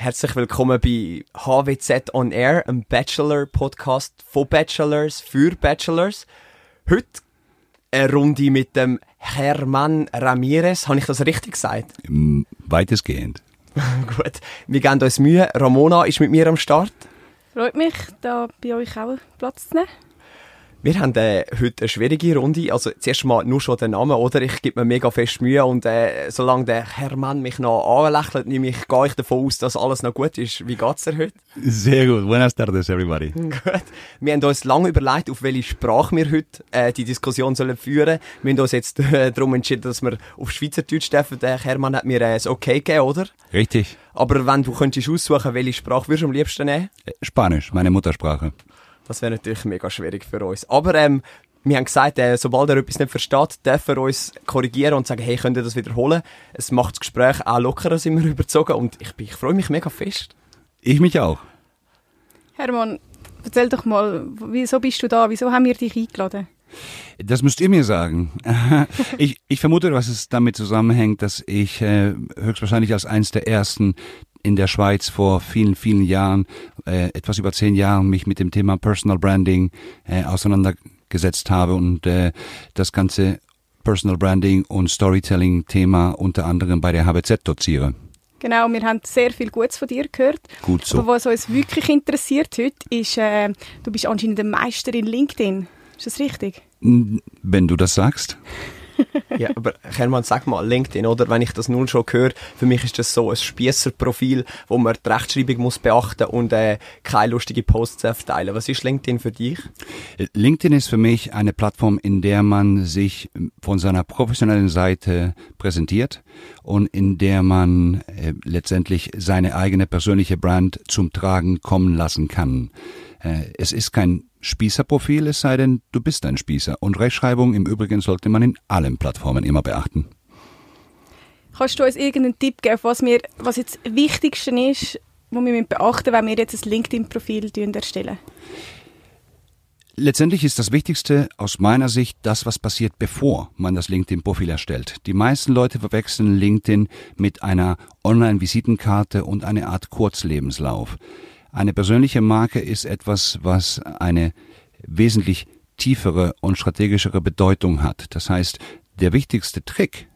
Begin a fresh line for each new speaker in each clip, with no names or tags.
Herzlich willkommen bei HWZ On Air, einem Bachelor-Podcast von Bachelors für Bachelors. Heute eine Runde mit dem Herman Ramirez. Habe ich das richtig gesagt?
Weitestgehend.
Gut. Wir geben uns Mühe. Ramona ist mit mir am Start.
Freut mich, da bei euch auch Platz zu nehmen.
Wir haben äh, heute eine schwierige Runde. Also zuerst mal nur schon den Namen, oder? Ich gebe mir mega fest Mühe und äh, solange der Hermann mich noch anlächelt, nehme ich, gehe ich davon aus, dass alles noch gut ist. Wie geht's dir heute?
Sehr gut. Buenas tardes, everybody.
Gut. Wir haben uns lange überlegt, auf welche Sprache wir heute äh, die Diskussion sollen führen. Wir haben uns jetzt äh, darum entschieden, dass wir auf Schweizerdeutsch dürfen. Der Hermann hat mir äh, das Okay gegeben, oder?
Richtig.
Aber wenn du könntest aussuchen, welche Sprache würdest du am liebsten nehmen?
Spanisch, meine Muttersprache.
Das wäre natürlich mega schwierig für uns. Aber ähm, wir haben gesagt, äh, sobald er etwas nicht versteht, darf er uns korrigieren und sagen, hey, könnt ihr das wiederholen? Es macht das Gespräch auch lockerer, sind wir überzogen. Und ich, ich freue mich mega fest.
Ich mich auch.
Hermann, erzähl doch mal, wieso bist du da? Wieso haben wir dich eingeladen?
Das müsst ihr mir sagen. ich, ich vermute, dass es damit zusammenhängt, dass ich äh, höchstwahrscheinlich als eines der ersten in der Schweiz vor vielen, vielen Jahren, äh, etwas über zehn Jahren, mich mit dem Thema Personal Branding äh, auseinandergesetzt habe und äh, das ganze Personal Branding und Storytelling-Thema unter anderem bei der HBZ doziere.
Genau, wir haben sehr viel Gutes von dir gehört.
Gut so.
Aber was uns wirklich interessiert heute, ist, äh, du bist anscheinend ein Meister in LinkedIn. Ist das richtig?
Wenn du das sagst.
Ja, aber Hermann, sag mal, LinkedIn, oder? Wenn ich das nun schon höre, für mich ist das so ein Spießerprofil, wo man die Rechtschreibung muss beachten und äh, keine lustige Posts teilen. Was ist LinkedIn für dich?
LinkedIn ist für mich eine Plattform, in der man sich von seiner professionellen Seite präsentiert und in der man äh, letztendlich seine eigene persönliche Brand zum Tragen kommen lassen kann. Äh, es ist kein Spießerprofil, es sei denn, du bist ein Spießer. Und Rechtschreibung im Übrigen sollte man in allen Plattformen immer beachten.
Kannst du uns irgendeinen Tipp geben, was, wir, was jetzt das Wichtigste ist, was wir beachten wenn wir jetzt ein LinkedIn-Profil erstellen?
Letztendlich ist das Wichtigste aus meiner Sicht das, was passiert, bevor man das LinkedIn-Profil erstellt. Die meisten Leute verwechseln LinkedIn mit einer Online-Visitenkarte und einer Art Kurzlebenslauf. Eine persönliche Marke ist etwas, was eine wesentlich tiefere und strategischere Bedeutung hat. Das heißt, der wichtigste Trick,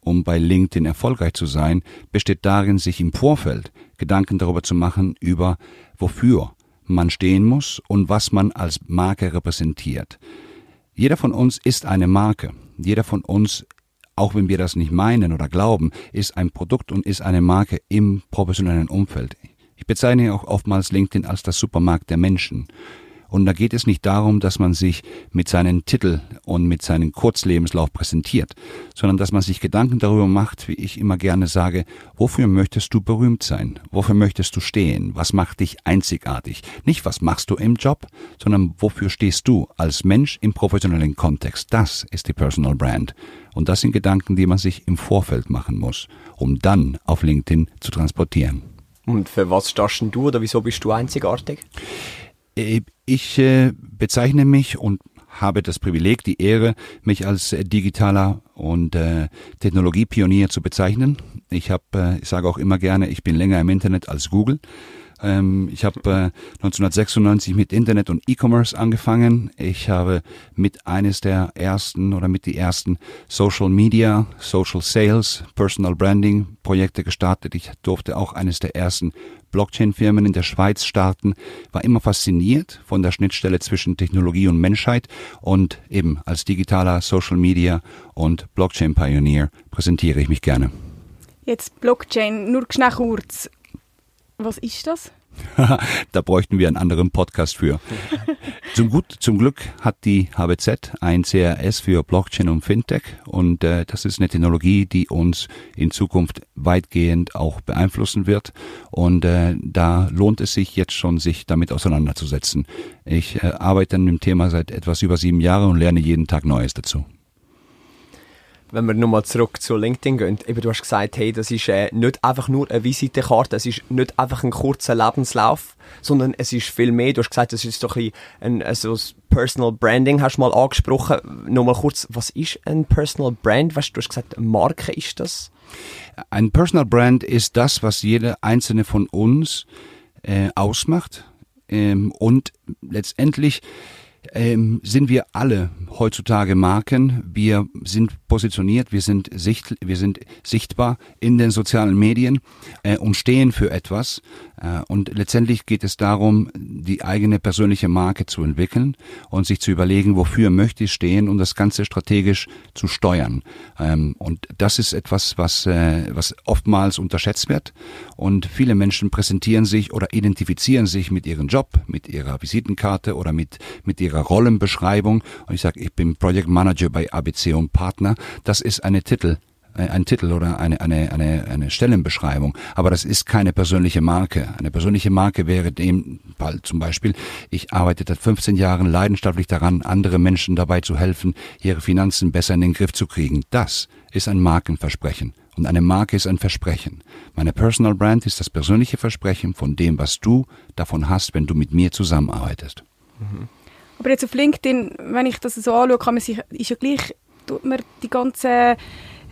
um bei LinkedIn erfolgreich zu sein, besteht darin, sich im Vorfeld Gedanken darüber zu machen, über wofür man stehen muss und was man als Marke repräsentiert. Jeder von uns ist eine Marke. Jeder von uns, auch wenn wir das nicht meinen oder glauben, ist ein Produkt und ist eine Marke im professionellen Umfeld. Ich bezeichne auch oftmals LinkedIn als das Supermarkt der Menschen. Und da geht es nicht darum, dass man sich mit seinen Titel und mit seinem Kurzlebenslauf präsentiert, sondern dass man sich Gedanken darüber macht, wie ich immer gerne sage, wofür möchtest du berühmt sein? Wofür möchtest du stehen? Was macht dich einzigartig? Nicht, was machst du im Job, sondern wofür stehst du als Mensch im professionellen Kontext? Das ist die Personal Brand. Und das sind Gedanken, die man sich im Vorfeld machen muss, um dann auf LinkedIn zu transportieren.
Und für was stehst du oder wieso bist du einzigartig?
Äh, ich äh, bezeichne mich und habe das Privileg, die Ehre, mich als äh, digitaler und Technologiepionier zu bezeichnen. Ich habe, ich sage auch immer gerne, ich bin länger im Internet als Google. Ähm, ich habe äh, 1996 mit Internet und E-Commerce angefangen. Ich habe mit eines der ersten oder mit die ersten Social Media, Social Sales, Personal Branding Projekte gestartet. Ich durfte auch eines der ersten Blockchain-Firmen in der Schweiz starten, war immer fasziniert von der Schnittstelle zwischen Technologie und Menschheit und eben als digitaler Social Media und Blockchain-Pionier präsentiere ich mich gerne.
Jetzt Blockchain, nur schnell kurz. Was ist das?
da bräuchten wir einen anderen Podcast für. zum, gut, zum Glück hat die HBZ ein CRS für Blockchain und Fintech und äh, das ist eine Technologie, die uns in Zukunft weitgehend auch beeinflussen wird und äh, da lohnt es sich jetzt schon, sich damit auseinanderzusetzen. Ich äh, arbeite an dem Thema seit etwas über sieben Jahren und lerne jeden Tag Neues dazu.
Wenn wir nochmal zurück zu LinkedIn gehen, eben du hast gesagt, hey, das ist äh, nicht einfach nur eine Visitenkarte, es ist nicht einfach ein kurzer Lebenslauf, sondern es ist viel mehr. Du hast gesagt, das ist doch ein, ein also Personal Branding, hast du mal angesprochen. Nochmal kurz, was ist ein Personal Brand? Weißt, du hast gesagt, eine Marke ist das?
Ein Personal Brand ist das, was jeder einzelne von uns äh, ausmacht ähm, und letztendlich ähm, sind wir alle heutzutage Marken. Wir sind positioniert, wir sind, sicht, wir sind sichtbar in den sozialen Medien äh, und stehen für etwas. Äh, und letztendlich geht es darum, die eigene persönliche Marke zu entwickeln und sich zu überlegen, wofür möchte ich stehen und das Ganze strategisch zu steuern. Ähm, und das ist etwas, was, äh, was oftmals unterschätzt wird. Und viele Menschen präsentieren sich oder identifizieren sich mit ihrem Job, mit ihrer Visitenkarte oder mit, mit ihrer Rollenbeschreibung. Und ich sage, ich bin Project Manager bei ABC und Partner. Das ist eine Titel äh, ein Titel oder eine, eine, eine, eine Stellenbeschreibung. Aber das ist keine persönliche Marke. Eine persönliche Marke wäre dem Fall zum Beispiel, ich arbeite seit 15 Jahren leidenschaftlich daran, andere Menschen dabei zu helfen, ihre Finanzen besser in den Griff zu kriegen. Das ist ein Markenversprechen. Und eine Marke ist ein Versprechen. Meine Personal Brand ist das persönliche Versprechen von dem, was du davon hast, wenn du mit mir zusammenarbeitest.
Mhm. Aber jetzt auf LinkedIn, wenn ich das so anschaue, kann man sich, ist ja gleich, tut man die ganzen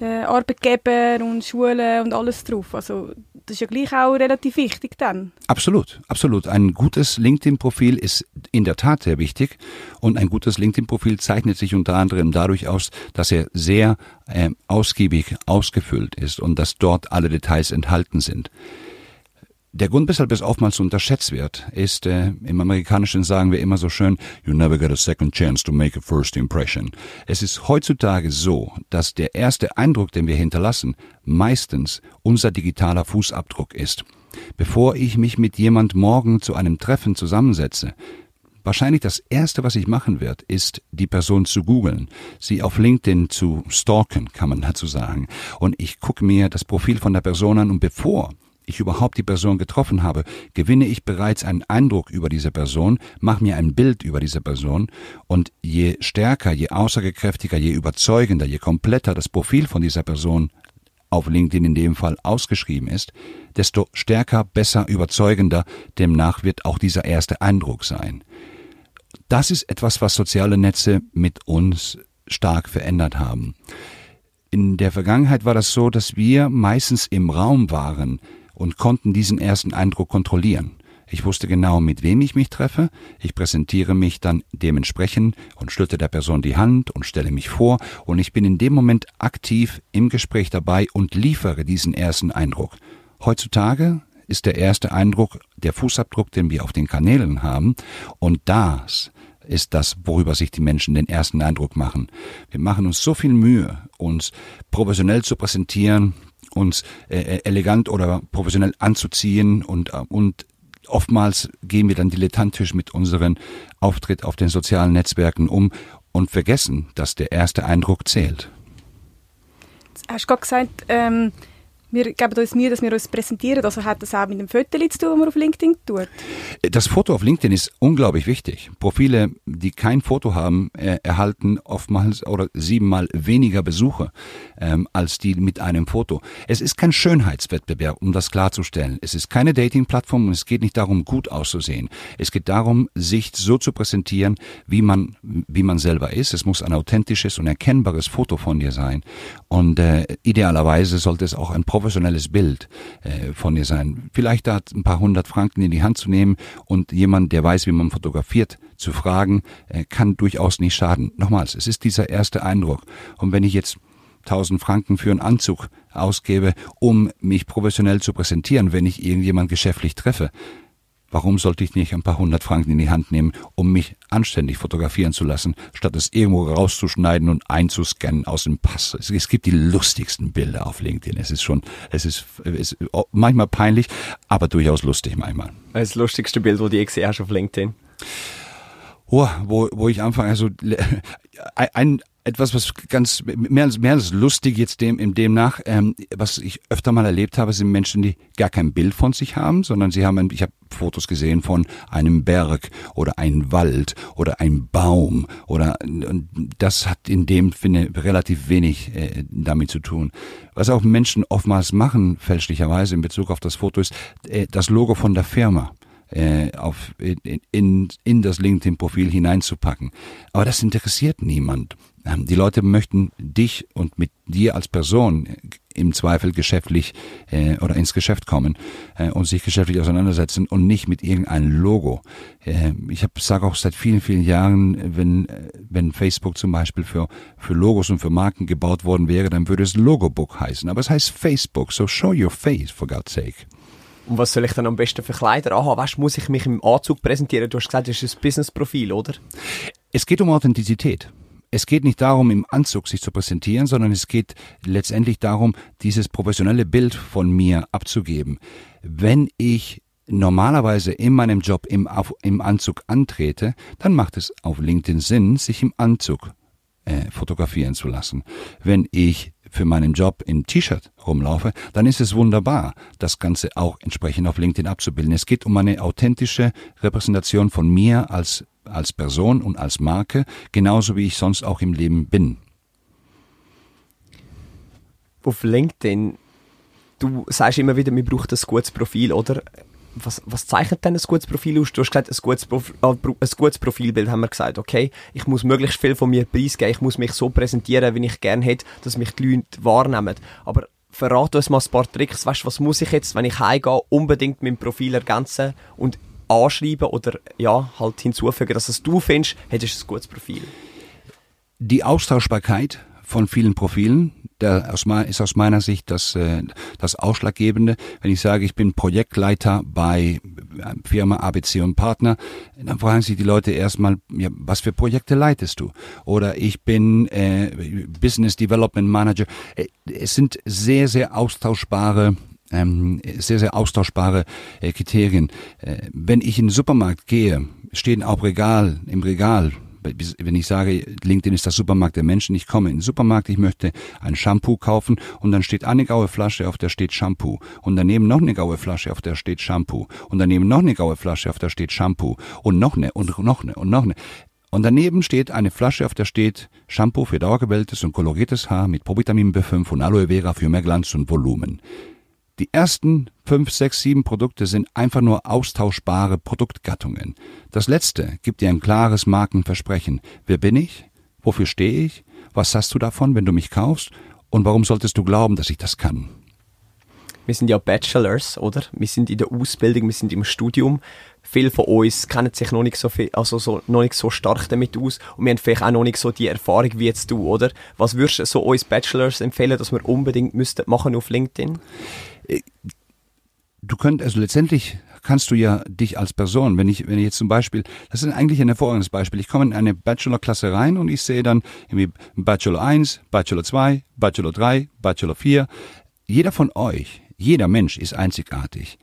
äh, Arbeitgeber und Schulen und alles drauf. Also das ist ja gleich auch relativ wichtig dann.
Absolut, absolut. Ein gutes LinkedIn-Profil ist in der Tat sehr wichtig und ein gutes LinkedIn-Profil zeichnet sich unter anderem dadurch aus, dass er sehr äh, ausgiebig ausgefüllt ist und dass dort alle Details enthalten sind. Der Grund, weshalb es oftmals unterschätzt wird, ist, äh, im Amerikanischen sagen wir immer so schön, you never get a second chance to make a first impression. Es ist heutzutage so, dass der erste Eindruck, den wir hinterlassen, meistens unser digitaler Fußabdruck ist. Bevor ich mich mit jemand morgen zu einem Treffen zusammensetze, Wahrscheinlich das Erste, was ich machen werde, ist, die Person zu googeln, sie auf LinkedIn zu stalken, kann man dazu sagen. Und ich gucke mir das Profil von der Person an und bevor ich überhaupt die Person getroffen habe, gewinne ich bereits einen Eindruck über diese Person, mache mir ein Bild über diese Person und je stärker, je aussagekräftiger, je überzeugender, je kompletter das Profil von dieser Person auf LinkedIn in dem Fall ausgeschrieben ist, desto stärker, besser, überzeugender, demnach wird auch dieser erste Eindruck sein. Das ist etwas, was soziale Netze mit uns stark verändert haben. In der Vergangenheit war das so, dass wir meistens im Raum waren, und konnten diesen ersten Eindruck kontrollieren. Ich wusste genau, mit wem ich mich treffe. Ich präsentiere mich dann dementsprechend und schütte der Person die Hand und stelle mich vor und ich bin in dem Moment aktiv im Gespräch dabei und liefere diesen ersten Eindruck. Heutzutage ist der erste Eindruck der Fußabdruck, den wir auf den Kanälen haben und das ist das, worüber sich die Menschen den ersten Eindruck machen. Wir machen uns so viel Mühe, uns professionell zu präsentieren, uns äh, äh, elegant oder professionell anzuziehen und, äh, und oftmals gehen wir dann dilettantisch mit unseren Auftritt auf den sozialen Netzwerken um und vergessen, dass der erste Eindruck zählt.
Hast du gerade gesagt, ähm, wir geben uns Mühe, dass wir uns präsentieren. Also hat das auch mit dem Foto zu tun, das man auf LinkedIn tut?
Das Foto auf LinkedIn ist unglaublich wichtig. Profile, die kein Foto haben, erhalten oftmals oder siebenmal weniger Besucher ähm, als die mit einem Foto. Es ist kein Schönheitswettbewerb, um das klarzustellen. Es ist keine Dating-Plattform und es geht nicht darum, gut auszusehen. Es geht darum, sich so zu präsentieren, wie man, wie man selber ist. Es muss ein authentisches und erkennbares Foto von dir sein. Und äh, idealerweise sollte es auch ein professionelles Bild äh, von dir sein. Vielleicht da ein paar hundert Franken in die Hand zu nehmen und jemand, der weiß, wie man fotografiert, zu fragen, äh, kann durchaus nicht schaden. Nochmals, es ist dieser erste Eindruck. Und wenn ich jetzt 1000 Franken für einen Anzug ausgebe, um mich professionell zu präsentieren, wenn ich irgendjemand geschäftlich treffe, Warum sollte ich nicht ein paar hundert Franken in die Hand nehmen, um mich anständig fotografieren zu lassen, statt es irgendwo rauszuschneiden und einzuscannen aus dem Pass? Es, es gibt die lustigsten Bilder auf LinkedIn. Es ist schon, es ist, es ist manchmal peinlich, aber durchaus lustig manchmal.
Das lustigste Bild, wo gesehen hast auf LinkedIn?
Oh, wo, wo ich anfange, also ein, etwas, was ganz mehr als, mehr als lustig jetzt dem, in demnach, ähm, was ich öfter mal erlebt habe, sind Menschen, die gar kein Bild von sich haben, sondern sie haben, ein, ich habe Fotos gesehen von einem Berg oder einem Wald oder einem Baum oder und das hat in dem finde relativ wenig äh, damit zu tun. Was auch Menschen oftmals machen, fälschlicherweise in Bezug auf das Foto, ist äh, das Logo von der Firma äh, auf, in, in, in das LinkedIn-Profil hineinzupacken. Aber das interessiert niemand. Ähm, die Leute möchten dich und mit dir als Person im Zweifel geschäftlich äh, oder ins Geschäft kommen äh, und sich geschäftlich auseinandersetzen und nicht mit irgendeinem Logo. Äh, ich sage auch seit vielen, vielen Jahren, wenn, wenn Facebook zum Beispiel für, für Logos und für Marken gebaut worden wäre, dann würde es Logobook heißen. Aber es heißt Facebook, so show your face, for God's sake.
Und was soll ich dann am besten für Kleider anhaben? Weißt, muss ich mich im Anzug präsentieren? Du hast gesagt, das ist ein Business-Profil, oder?
Es geht um Authentizität es geht nicht darum, im Anzug sich zu präsentieren, sondern es geht letztendlich darum, dieses professionelle Bild von mir abzugeben. Wenn ich normalerweise in meinem Job im, auf, im Anzug antrete, dann macht es auf LinkedIn Sinn, sich im Anzug äh, fotografieren zu lassen. Wenn ich für meinen Job im T-Shirt rumlaufe, dann ist es wunderbar, das Ganze auch entsprechend auf LinkedIn abzubilden. Es geht um eine authentische Repräsentation von mir als als Person und als Marke, genauso wie ich sonst auch im Leben bin.
Auf LinkedIn, du sagst immer wieder, man braucht ein gutes Profil, oder? Was, was zeichnet denn ein gutes Profil aus? Du hast gesagt, ein gutes, Profi äh, ein gutes Profilbild haben wir gesagt, okay, ich muss möglichst viel von mir preisgeben, ich muss mich so präsentieren, wie ich gerne hätte, dass mich die Leute wahrnehmen. Aber verrate uns mal ein paar Tricks, weißt, was muss ich jetzt, wenn ich heimgehe, unbedingt mein Profil ergänzen und anschreiben oder ja, halt hinzufügen, dass es du findest, hättest du ein gutes Profil.
Die Austauschbarkeit von vielen Profilen, der aus, ist aus meiner Sicht das, äh, das Ausschlaggebende. Wenn ich sage, ich bin Projektleiter bei äh, Firma ABC und Partner, dann fragen sich die Leute erstmal, ja, was für Projekte leitest du? Oder ich bin äh, Business Development Manager. Äh, es sind sehr, sehr austauschbare ähm, sehr, sehr austauschbare Kriterien. Wenn ich in den Supermarkt gehe, stehen auch Regal, im Regal, wenn ich sage, LinkedIn ist der Supermarkt der Menschen, ich komme in den Supermarkt, ich möchte ein Shampoo kaufen und dann steht eine graue Flasche, auf der steht Shampoo und daneben noch eine graue Flasche, auf der steht Shampoo und daneben noch eine graue Flasche, auf der steht Shampoo und noch eine und noch eine und noch eine. Und daneben steht eine Flasche, auf der steht Shampoo für dauergewelltes und koloriertes Haar mit Provitamin B5 und Aloe Vera für mehr Glanz und Volumen. Die ersten fünf, sechs, sieben Produkte sind einfach nur austauschbare Produktgattungen. Das letzte gibt dir ein klares Markenversprechen. Wer bin ich? Wofür stehe ich? Was hast du davon, wenn du mich kaufst? Und warum solltest du glauben, dass ich das kann?
Wir sind ja Bachelors, oder? Wir sind in der Ausbildung, wir sind im Studium. Viele von uns kennen sich noch nicht so viel, also so, noch nicht so stark damit aus und wir haben vielleicht auch noch nicht so die Erfahrung wie jetzt du, oder? Was würdest du so uns Bachelors empfehlen, dass wir unbedingt müssten machen auf LinkedIn?
Du könntest, also letztendlich kannst du ja dich als Person, wenn ich, wenn ich jetzt zum Beispiel, das ist eigentlich ein hervorragendes Beispiel, ich komme in eine Bachelor-Klasse rein und ich sehe dann irgendwie Bachelor 1, Bachelor 2, Bachelor 3, Bachelor 4. Jeder von euch, jeder Mensch ist einzigartig.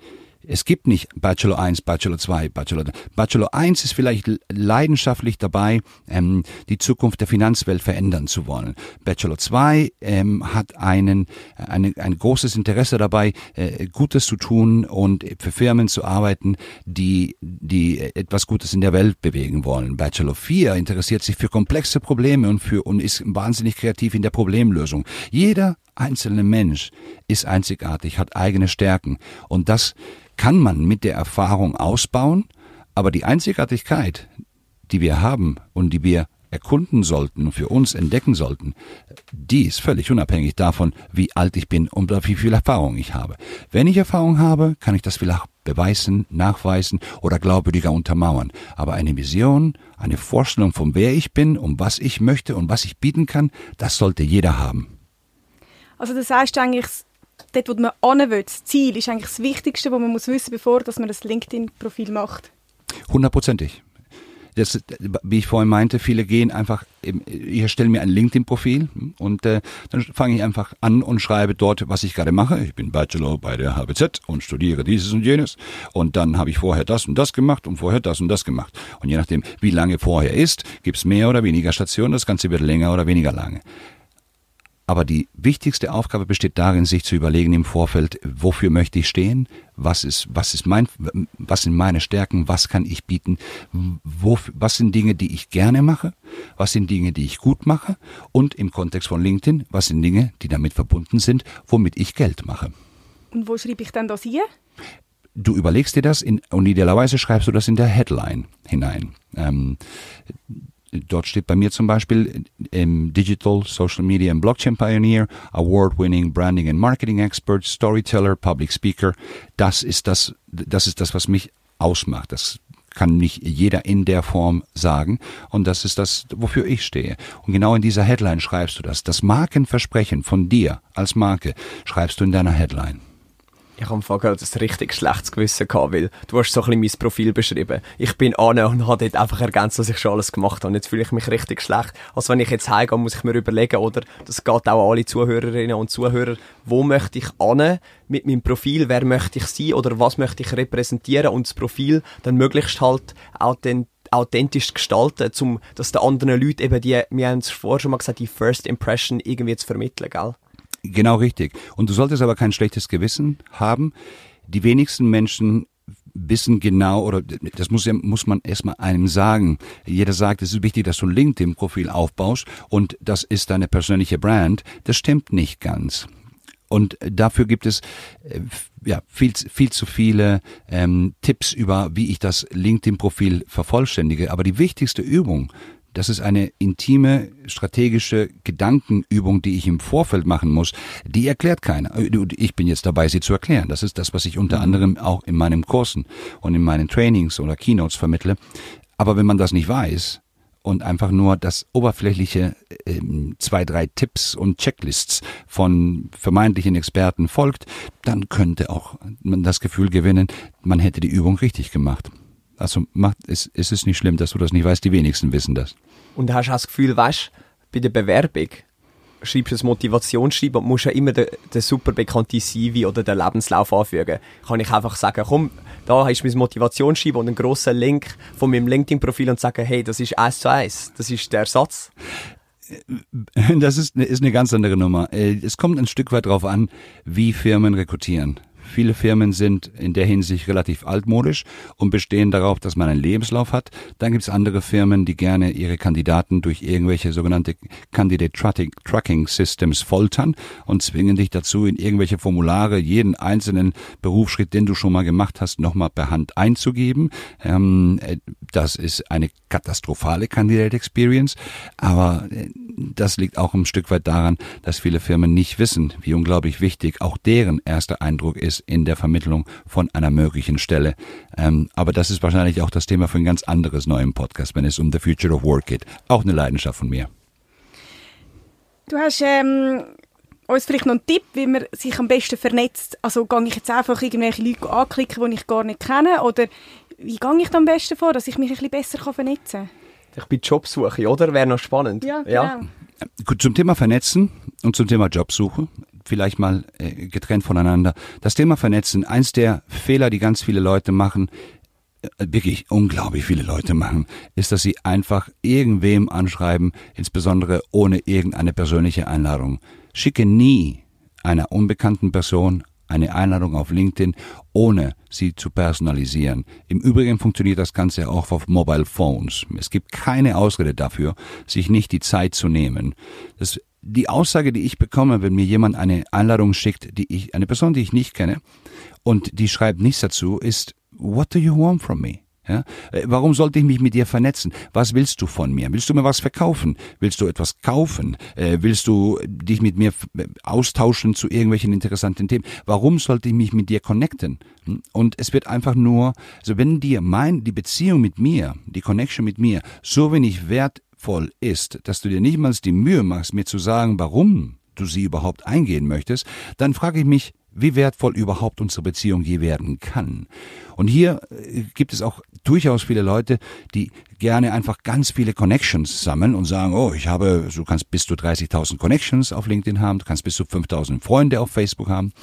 Es gibt nicht Bachelor 1, Bachelor 2, Bachelor 3. Bachelor 1 ist vielleicht leidenschaftlich dabei, ähm, die Zukunft der Finanzwelt verändern zu wollen. Bachelor 2 ähm, hat einen, eine, ein großes Interesse dabei, äh, Gutes zu tun und für Firmen zu arbeiten, die, die etwas Gutes in der Welt bewegen wollen. Bachelor 4 interessiert sich für komplexe Probleme und, für, und ist wahnsinnig kreativ in der Problemlösung. Jeder einzelne Mensch ist einzigartig, hat eigene Stärken und das kann man mit der Erfahrung ausbauen, aber die Einzigartigkeit, die wir haben und die wir erkunden sollten und für uns entdecken sollten, die ist völlig unabhängig davon, wie alt ich bin und wie viel Erfahrung ich habe. Wenn ich Erfahrung habe, kann ich das vielleicht beweisen, nachweisen oder glaubwürdiger untermauern. Aber eine Vision, eine Vorstellung von wer ich bin, um was ich möchte und was ich bieten kann, das sollte jeder haben.
Also das heißt eigentlich, dort, wo man hin will, das Ziel ist eigentlich das Wichtigste, was man muss wissen, bevor dass man das LinkedIn-Profil macht.
Hundertprozentig. das, wie ich vorhin meinte, viele gehen einfach, ich erstelle mir ein LinkedIn-Profil und äh, dann fange ich einfach an und schreibe dort, was ich gerade mache. Ich bin Bachelor bei der HBZ und studiere dieses und jenes und dann habe ich vorher das und das gemacht und vorher das und das gemacht. Und je nachdem, wie lange vorher ist, gibt's mehr oder weniger Stationen, das Ganze wird länger oder weniger lange. Aber die wichtigste Aufgabe besteht darin, sich zu überlegen im Vorfeld, wofür möchte ich stehen, was ist, was ist mein, was sind meine Stärken, was kann ich bieten, wo, was sind Dinge, die ich gerne mache, was sind Dinge, die ich gut mache und im Kontext von LinkedIn, was sind Dinge, die damit verbunden sind, womit ich Geld mache.
Und wo schreibe ich dann das hier?
Du überlegst dir das in, und idealerweise schreibst du das in der Headline hinein. Ähm, Dort steht bei mir zum Beispiel im Digital, Social Media and Blockchain Pioneer, Award-winning Branding and Marketing Expert, Storyteller, Public Speaker. Das ist das, das ist das, was mich ausmacht. Das kann nicht jeder in der Form sagen. Und das ist das, wofür ich stehe. Und genau in dieser Headline schreibst du das. Das Markenversprechen von dir als Marke schreibst du in deiner Headline.
Ich habe vorher ein richtig schlechtes Gewissen gehabt, weil du hast so ein bisschen mein Profil beschrieben. Ich bin an und habe dort einfach ergänzt, was ich schon alles gemacht habe. Und jetzt fühle ich mich richtig schlecht. Also wenn ich jetzt heimgehe, muss ich mir überlegen, oder das geht auch an alle Zuhörerinnen und Zuhörer, wo möchte ich an mit meinem Profil, wer möchte ich sein oder was möchte ich repräsentieren und das Profil dann möglichst halt authentisch authentisch gestalten, um, dass den anderen Leuten eben die, wir haben es vorher schon mal gesagt, die First Impression irgendwie zu vermitteln, gell?
Genau richtig. Und du solltest aber kein schlechtes Gewissen haben. Die wenigsten Menschen wissen genau, oder das muss, muss man erstmal einem sagen. Jeder sagt, es ist wichtig, dass du ein LinkedIn-Profil aufbaust und das ist deine persönliche Brand. Das stimmt nicht ganz. Und dafür gibt es äh, ja, viel, viel zu viele ähm, Tipps über, wie ich das LinkedIn-Profil vervollständige. Aber die wichtigste Übung das ist eine intime, strategische Gedankenübung, die ich im Vorfeld machen muss. Die erklärt keiner. Ich bin jetzt dabei, sie zu erklären. Das ist das, was ich unter anderem auch in meinen Kursen und in meinen Trainings oder Keynotes vermittle. Aber wenn man das nicht weiß, und einfach nur das oberflächliche äh, zwei, drei Tipps und Checklists von vermeintlichen Experten folgt, dann könnte auch man das Gefühl gewinnen, man hätte die Übung richtig gemacht. Also macht, es, es ist nicht schlimm, dass du das nicht weißt, die wenigsten wissen das.
Und hast du das Gefühl, weißt bei der Bewerbung schreibst du ein Motivationsschreiben und musst ja immer den, den super bekannten CV oder den Lebenslauf anfügen. Kann ich einfach sagen, komm, da ist mein Motivationsschreiben und einen grossen Link von meinem LinkedIn-Profil und sagen, hey, das ist eins zu eins, das ist der Satz.
Das ist, ist eine ganz andere Nummer. Äh, es kommt ein Stück weit darauf an, wie Firmen rekrutieren. Viele Firmen sind in der Hinsicht relativ altmodisch und bestehen darauf, dass man einen Lebenslauf hat. Dann gibt es andere Firmen, die gerne ihre Kandidaten durch irgendwelche sogenannte Candidate Tracking Systems foltern und zwingen dich dazu, in irgendwelche Formulare jeden einzelnen Berufsschritt, den du schon mal gemacht hast, nochmal per Hand einzugeben. Ähm, äh, das ist eine katastrophale Candidate Experience, aber äh, das liegt auch ein Stück weit daran, dass viele Firmen nicht wissen, wie unglaublich wichtig auch deren erster Eindruck ist in der Vermittlung von einer möglichen Stelle. Ähm, aber das ist wahrscheinlich auch das Thema für ein ganz anderes neuen Podcast, wenn es um the future of work geht. Auch eine Leidenschaft von mir.
Du hast ähm, uns vielleicht noch einen Tipp, wie man sich am besten vernetzt. Also gehe ich jetzt einfach irgendwelche Leute anklicken, die ich gar nicht kenne, oder wie gehe ich am besten vor, dass ich mich ein bisschen besser vernetzen kann?
Ich bin Jobsuche, oder? Wäre noch spannend.
Ja, genau. Ja.
Zum Thema Vernetzen und zum Thema Jobsuche, vielleicht mal äh, getrennt voneinander. Das Thema Vernetzen, eins der Fehler, die ganz viele Leute machen, äh, wirklich unglaublich viele Leute machen, ist, dass sie einfach irgendwem anschreiben, insbesondere ohne irgendeine persönliche Einladung. Schicke nie einer unbekannten Person eine Einladung auf LinkedIn, ohne sie zu personalisieren. Im Übrigen funktioniert das Ganze auch auf Mobile Phones. Es gibt keine Ausrede dafür, sich nicht die Zeit zu nehmen. Das, die Aussage, die ich bekomme, wenn mir jemand eine Einladung schickt, die ich, eine Person, die ich nicht kenne, und die schreibt nichts dazu, ist, what do you want from me? Ja? Äh, warum sollte ich mich mit dir vernetzen? Was willst du von mir? Willst du mir was verkaufen? Willst du etwas kaufen? Äh, willst du dich mit mir austauschen zu irgendwelchen interessanten Themen? Warum sollte ich mich mit dir connecten? Hm? Und es wird einfach nur, also wenn dir mein, die Beziehung mit mir, die Connection mit mir so wenig wertvoll ist, dass du dir nicht mal die Mühe machst, mir zu sagen, warum du sie überhaupt eingehen möchtest, dann frage ich mich, wie wertvoll überhaupt unsere Beziehung je werden kann. Und hier äh, gibt es auch durchaus viele Leute, die gerne einfach ganz viele Connections sammeln und sagen, oh, ich habe, du kannst bis zu 30.000 Connections auf LinkedIn haben, du kannst bis zu 5.000 Freunde auf Facebook haben.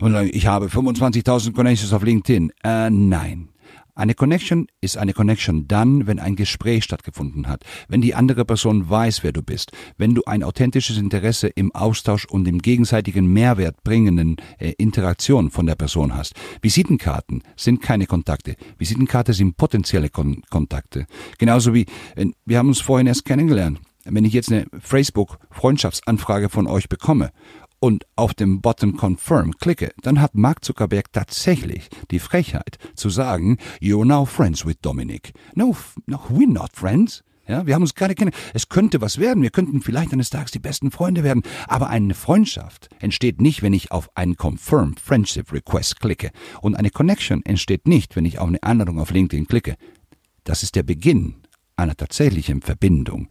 Und sagen, ich habe 25.000 Connections auf LinkedIn. Äh, nein. Eine Connection ist eine Connection dann, wenn ein Gespräch stattgefunden hat, wenn die andere Person weiß, wer du bist, wenn du ein authentisches Interesse im Austausch und im gegenseitigen Mehrwert bringenden äh, Interaktion von der Person hast. Visitenkarten sind keine Kontakte. Visitenkarte sind potenzielle Kon Kontakte. Genauso wie, äh, wir haben uns vorhin erst kennengelernt. Wenn ich jetzt eine Facebook-Freundschaftsanfrage von euch bekomme und auf dem Button Confirm klicke, dann hat Mark Zuckerberg tatsächlich die Frechheit zu sagen, You're now friends with Dominic. No, no, we're not friends. Ja, wir haben uns gerade kennen. Es könnte was werden. Wir könnten vielleicht eines Tages die besten Freunde werden. Aber eine Freundschaft entsteht nicht, wenn ich auf einen Confirm Friendship Request klicke. Und eine Connection entsteht nicht, wenn ich auf eine Einladung auf LinkedIn klicke. Das ist der Beginn einer tatsächlichen Verbindung.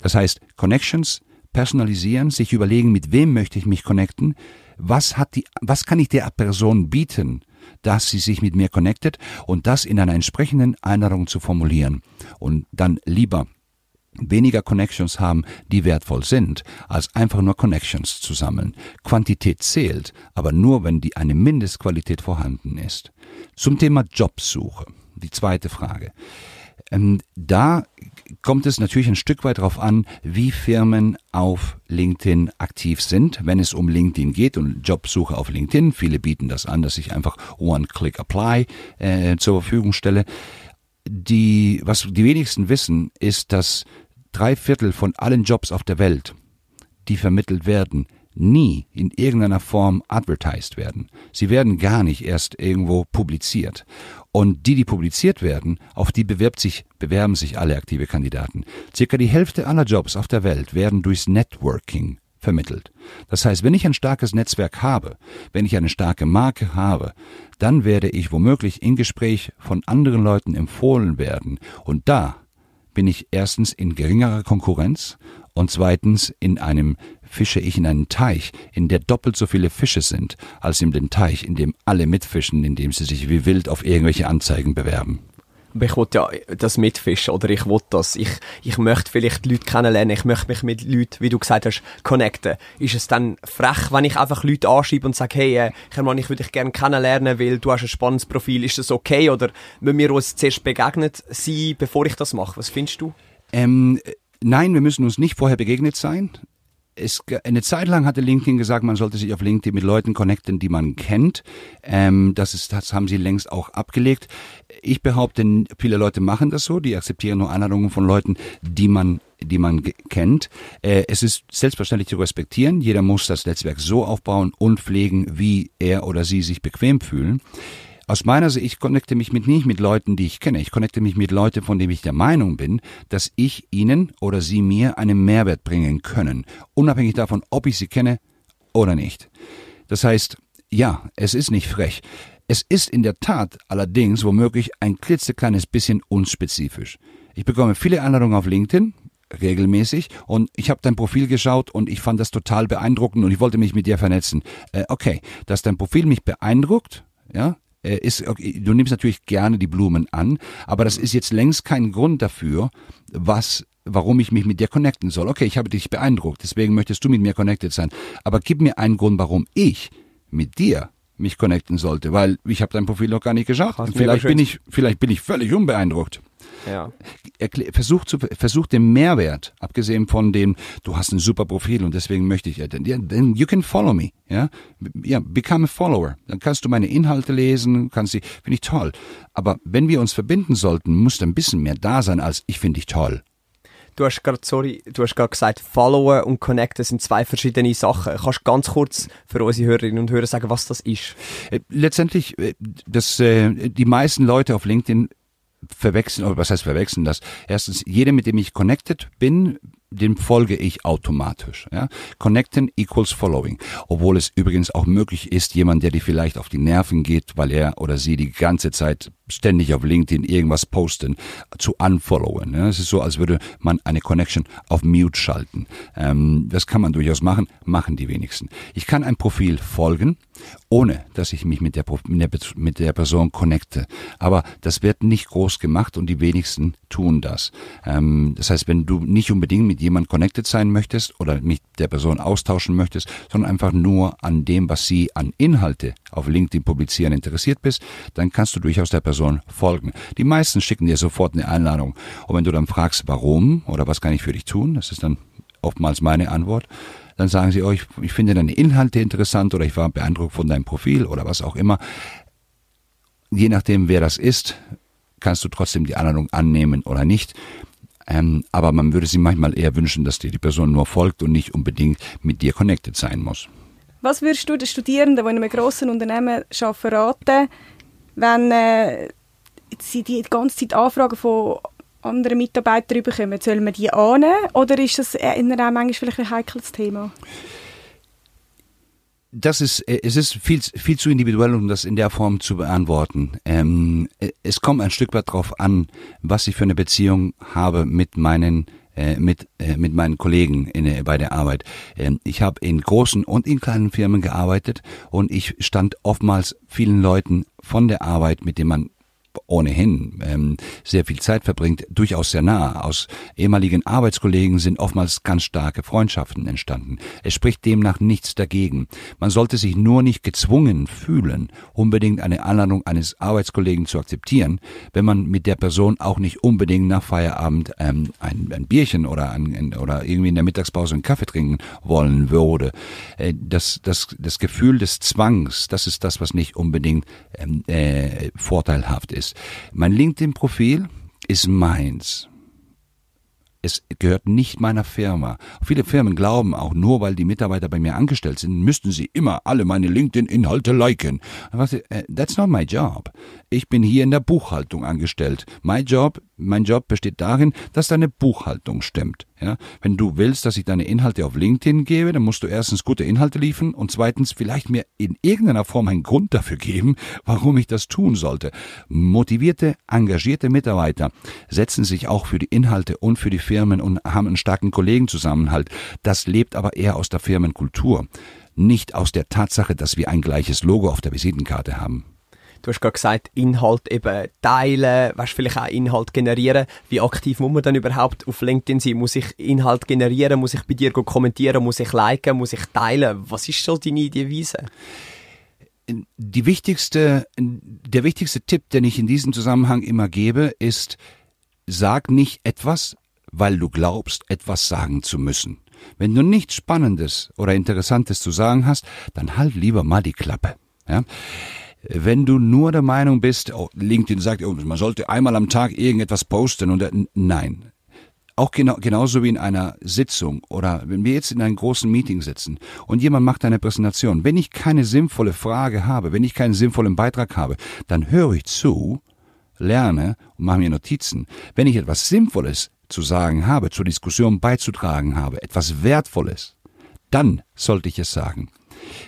Das heißt, Connections personalisieren, sich überlegen, mit wem möchte ich mich connecten, was hat die, was kann ich der Person bieten, dass sie sich mit mir connectet und das in einer entsprechenden Einladung zu formulieren und dann lieber weniger Connections haben, die wertvoll sind, als einfach nur Connections zu sammeln. Quantität zählt, aber nur, wenn die eine Mindestqualität vorhanden ist. Zum Thema Jobsuche. Die zweite Frage. Ähm, da kommt es natürlich ein Stück weit darauf an, wie Firmen auf LinkedIn aktiv sind, wenn es um LinkedIn geht und Jobsuche auf LinkedIn. Viele bieten das an, dass ich einfach One-Click-Apply äh, zur Verfügung stelle. Die, was die wenigsten wissen, ist, dass drei Viertel von allen Jobs auf der Welt, die vermittelt werden, nie in irgendeiner Form advertised werden. Sie werden gar nicht erst irgendwo publiziert. Und die, die publiziert werden, auf die bewirbt sich, bewerben sich alle aktive Kandidaten. Circa die Hälfte aller Jobs auf der Welt werden durchs Networking vermittelt. Das heißt, wenn ich ein starkes Netzwerk habe, wenn ich eine starke Marke habe, dann werde ich womöglich in Gespräch von anderen Leuten empfohlen werden. Und da bin ich erstens in geringerer Konkurrenz und zweitens in einem fische ich in einen Teich, in der doppelt so viele Fische sind, als in dem Teich, in dem alle mitfischen, in dem sie sich wie wild auf irgendwelche Anzeigen bewerben.
Aber ich wollte ja das mitfischen oder ich wollte das. Ich, ich möchte vielleicht Leute kennenlernen, ich möchte mich mit Leuten, wie du gesagt hast, connecten. Ist es dann frech, wenn ich einfach Leute anschreibe und sage, hey, äh, Hermann, ich würde dich gerne kennenlernen, weil du hast ein spannendes Profil. Ist das okay oder müssen wir uns zuerst begegnet sein, bevor ich das mache? Was findest du?
Ähm, nein, wir müssen uns nicht vorher begegnet sein es, eine Zeit lang hatte LinkedIn gesagt, man sollte sich auf LinkedIn mit Leuten connecten, die man kennt. Ähm, das, ist, das haben sie längst auch abgelegt. Ich behaupte, viele Leute machen das so, die akzeptieren nur Einladungen von Leuten, die man die man kennt. Äh, es ist selbstverständlich zu respektieren. Jeder muss das Netzwerk so aufbauen und pflegen, wie er oder sie sich bequem fühlen. Aus meiner Sicht, ich connecte mich mit nicht mit Leuten, die ich kenne. Ich connecte mich mit Leuten, von denen ich der Meinung bin, dass ich ihnen oder sie mir einen Mehrwert bringen können. Unabhängig davon, ob ich sie kenne oder nicht. Das heißt, ja, es ist nicht frech. Es ist in der Tat allerdings womöglich ein klitzekleines bisschen unspezifisch. Ich bekomme viele Einladungen auf LinkedIn, regelmäßig und ich habe dein Profil geschaut und ich fand das total beeindruckend und ich wollte mich mit dir vernetzen. Äh, okay, dass dein Profil mich beeindruckt, ja, äh, ist, okay, du nimmst natürlich gerne die Blumen an, aber das ist jetzt längst kein Grund dafür, was warum ich mich mit dir connecten soll. Okay, ich habe dich beeindruckt, deswegen möchtest du mit mir connected sein. Aber gib mir einen Grund, warum ich mit dir mich connecten sollte, weil ich habe dein Profil noch gar nicht geschaut. Vielleicht bin ich, vielleicht bin ich völlig unbeeindruckt. Ja. Versuch, zu, versuch den Mehrwert, abgesehen von dem, du hast ein super Profil und deswegen möchte ich, then you can follow me, ja, ja, become a follower. Dann kannst du meine Inhalte lesen, kannst sie, finde ich toll. Aber wenn wir uns verbinden sollten, muss ein bisschen mehr da sein als ich finde dich toll.
Du hast gerade, sorry, du hast gerade gesagt, Followen und Connecten sind zwei verschiedene Sachen. Kannst du ganz kurz für unsere Hörerinnen und Hörer sagen, was das ist?
Äh, letztendlich, äh, das, äh, die meisten Leute auf LinkedIn verwechseln, oder was heißt verwechseln das? Erstens, jeder, mit dem ich connected bin, dem folge ich automatisch. Ja? Connecten equals following. Obwohl es übrigens auch möglich ist, jemand, der dir vielleicht auf die Nerven geht, weil er oder sie die ganze Zeit ständig auf LinkedIn irgendwas posten, zu unfollowen. Ja, es ist so, als würde man eine Connection auf Mute schalten. Ähm, das kann man durchaus machen, machen die wenigsten. Ich kann ein Profil folgen, ohne dass ich mich mit der, mit der Person connecte. Aber das wird nicht groß gemacht und die wenigsten tun das. Ähm, das heißt, wenn du nicht unbedingt mit jemand connected sein möchtest oder mit der Person austauschen möchtest, sondern einfach nur an dem, was sie an Inhalte auf LinkedIn publizieren interessiert bist, dann kannst du durchaus der Person folgen. Die meisten schicken dir sofort eine Einladung. Und wenn du dann fragst, warum oder was kann ich für dich tun, das ist dann oftmals meine Antwort, dann sagen sie oh, ich finde deine Inhalte interessant oder ich war beeindruckt von deinem Profil oder was auch immer. Je nachdem, wer das ist, kannst du trotzdem die Einladung annehmen oder nicht. Ähm, aber man würde sich manchmal eher wünschen, dass dir die Person nur folgt und nicht unbedingt mit dir connected sein muss.
Was würdest du den Studierenden, die in einem grossen Unternehmen arbeiten, raten, wenn äh, sie die ganze Zeit Anfragen von anderen Mitarbeitern bekommen? Soll man die annehmen oder ist das in einer manchmal vielleicht ein heikles Thema?
das ist, äh, es ist viel, viel zu individuell, um das in der Form zu beantworten. Ähm, äh, es kommt ein Stück weit darauf an, was ich für eine Beziehung habe mit meinen mit, äh, mit meinen Kollegen in, äh, bei der Arbeit. Ähm, ich habe in großen und in kleinen Firmen gearbeitet und ich stand oftmals vielen Leuten von der Arbeit, mit denen man ohnehin ähm, sehr viel Zeit verbringt, durchaus sehr nah. Aus ehemaligen Arbeitskollegen sind oftmals ganz starke Freundschaften entstanden. Es spricht demnach nichts dagegen. Man sollte sich nur nicht gezwungen fühlen, unbedingt eine Einladung eines Arbeitskollegen zu akzeptieren, wenn man mit der Person auch nicht unbedingt nach Feierabend ähm, ein, ein Bierchen oder, ein, oder irgendwie in der Mittagspause einen Kaffee trinken wollen würde. Äh, das, das, das Gefühl des Zwangs, das ist das, was nicht unbedingt ähm, äh, vorteilhaft ist ist. Mein LinkedIn-Profil ist meins. Es gehört nicht meiner Firma. Viele Firmen glauben auch, nur weil die Mitarbeiter bei mir angestellt sind, müssten sie immer alle meine LinkedIn-Inhalte liken. Äh, that's not my job. Ich bin hier in der Buchhaltung angestellt. My job, mein Job besteht darin, dass deine Buchhaltung stimmt. Ja, wenn du willst, dass ich deine Inhalte auf LinkedIn gebe, dann musst du erstens gute Inhalte liefern und zweitens vielleicht mir in irgendeiner Form einen Grund dafür geben, warum ich das tun sollte. Motivierte, engagierte Mitarbeiter setzen sich auch für die Inhalte und für die Firmen und haben einen starken Kollegenzusammenhalt. Das lebt aber eher aus der Firmenkultur, nicht aus der Tatsache, dass wir ein gleiches Logo auf der Visitenkarte haben.
Du hast gerade gesagt, Inhalt eben teilen, weißt, vielleicht auch Inhalt generieren. Wie aktiv muss man dann überhaupt auf LinkedIn sein? Muss ich Inhalt generieren? Muss ich bei dir kommentieren? Muss ich liken? Muss ich teilen? Was ist so deine Devise?
Die wichtigste, der wichtigste Tipp, den ich in diesem Zusammenhang immer gebe, ist, sag nicht etwas, weil du glaubst, etwas sagen zu müssen. Wenn du nichts Spannendes oder Interessantes zu sagen hast, dann halt lieber mal die Klappe. Ja? Wenn du nur der Meinung bist, oh, LinkedIn sagt, oh, man sollte einmal am Tag irgendetwas posten und äh, nein. Auch genau, genauso wie in einer Sitzung oder wenn wir jetzt in einem großen Meeting sitzen und jemand macht eine Präsentation. Wenn ich keine sinnvolle Frage habe, wenn ich keinen sinnvollen Beitrag habe, dann höre ich zu, lerne und mache mir Notizen. Wenn ich etwas Sinnvolles zu sagen habe, zur Diskussion beizutragen habe, etwas Wertvolles, dann sollte ich es sagen.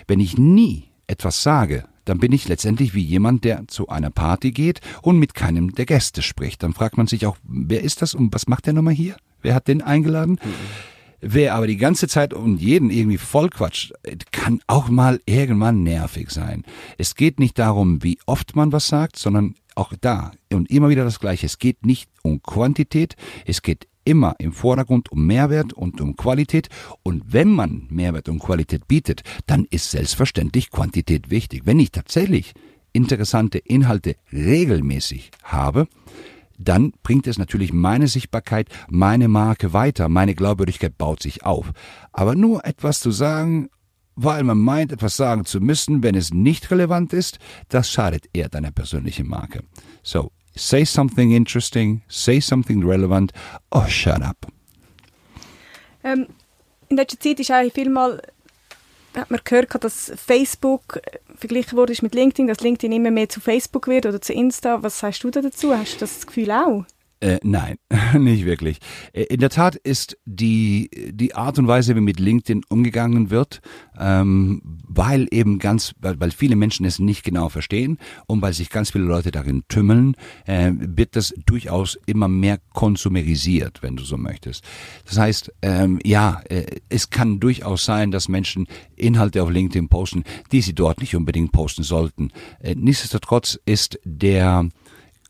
Wenn ich nie etwas sage, dann bin ich letztendlich wie jemand, der zu einer Party geht und mit keinem der Gäste spricht. Dann fragt man sich auch, wer ist das und was macht der nochmal hier? Wer hat den eingeladen? Mhm. Wer aber die ganze Zeit und jeden irgendwie vollquatscht, kann auch mal irgendwann nervig sein. Es geht nicht darum, wie oft man was sagt, sondern auch da und immer wieder das Gleiche. Es geht nicht um Quantität, es geht immer im Vordergrund um Mehrwert und um Qualität. Und wenn man Mehrwert und Qualität bietet, dann ist selbstverständlich Quantität wichtig. Wenn ich tatsächlich interessante Inhalte regelmäßig habe, dann bringt es natürlich meine Sichtbarkeit, meine Marke weiter, meine Glaubwürdigkeit baut sich auf. Aber nur etwas zu sagen, weil man meint, etwas sagen zu müssen, wenn es nicht relevant ist, das schadet eher deiner persönlichen Marke. So, say something interesting, say something relevant, or shut up.
Ähm, in letzter Zeit ist eigentlich vielmal hat man gehört, dass Facebook verglichen wurde mit LinkedIn, dass LinkedIn immer mehr zu Facebook wird oder zu Insta. Was sagst du dazu? Hast du das Gefühl auch?
Äh, nein, nicht wirklich. Äh, in der Tat ist die, die Art und Weise, wie mit LinkedIn umgegangen wird, ähm, weil eben ganz, weil, weil viele Menschen es nicht genau verstehen und weil sich ganz viele Leute darin tümmeln, äh, wird das durchaus immer mehr konsumerisiert, wenn du so möchtest. Das heißt, ähm, ja, äh, es kann durchaus sein, dass Menschen Inhalte auf LinkedIn posten, die sie dort nicht unbedingt posten sollten. Äh, nichtsdestotrotz ist der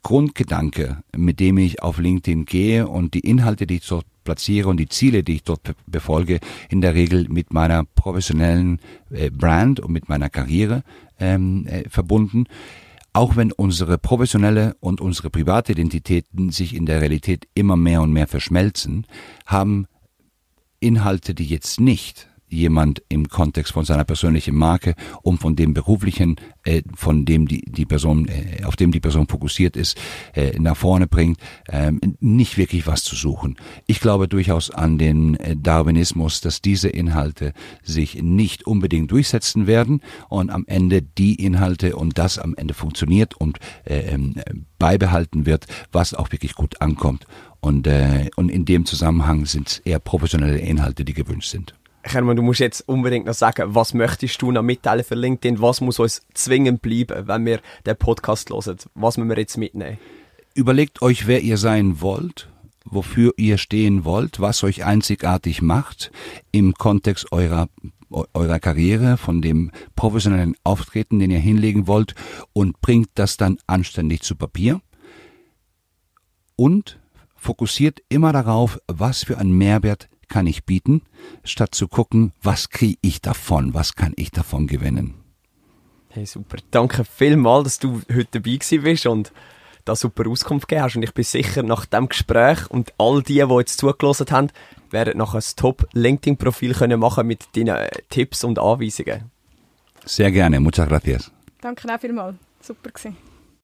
Grundgedanke, mit dem ich auf LinkedIn gehe und die Inhalte, die ich dort platziere und die Ziele, die ich dort befolge, in der Regel mit meiner professionellen äh, Brand und mit meiner Karriere ähm, äh, verbunden. Auch wenn unsere professionelle und unsere private Identitäten sich in der Realität immer mehr und mehr verschmelzen, haben Inhalte, die jetzt nicht jemand im Kontext von seiner persönlichen Marke und von dem beruflichen, äh, von dem die, die Person, äh, auf dem die Person fokussiert ist, äh, nach vorne bringt, äh, nicht wirklich was zu suchen. Ich glaube durchaus an den äh, Darwinismus, dass diese Inhalte sich nicht unbedingt durchsetzen werden und am Ende die Inhalte und das am Ende funktioniert und äh, ähm, beibehalten wird, was auch wirklich gut ankommt. Und, äh, und in dem Zusammenhang sind es eher professionelle Inhalte, die gewünscht sind.
Hermann, du musst jetzt unbedingt noch sagen, was möchtest du noch mitteilen für LinkedIn? Was muss uns zwingend bleiben, wenn wir den Podcast hören? Was müssen wir jetzt mitnehmen?
Überlegt euch, wer ihr sein wollt, wofür ihr stehen wollt, was euch einzigartig macht im Kontext eurer eurer Karriere, von dem professionellen Auftreten, den ihr hinlegen wollt und bringt das dann anständig zu Papier und fokussiert immer darauf, was für einen Mehrwert kann ich bieten, statt zu gucken, was kriege ich davon, was kann ich davon gewinnen.
Hey, super. Danke vielmals, dass du heute dabei bist und da super Auskunft gegeben hast. Und ich bin sicher, nach dem Gespräch und all die, die jetzt zugelassen haben, werden nachher ein Top-LinkedIn-Profil machen mit deinen Tipps und Anweisungen.
Sehr gerne. Muchas gracias.
Danke auch vielmals. Super gewesen.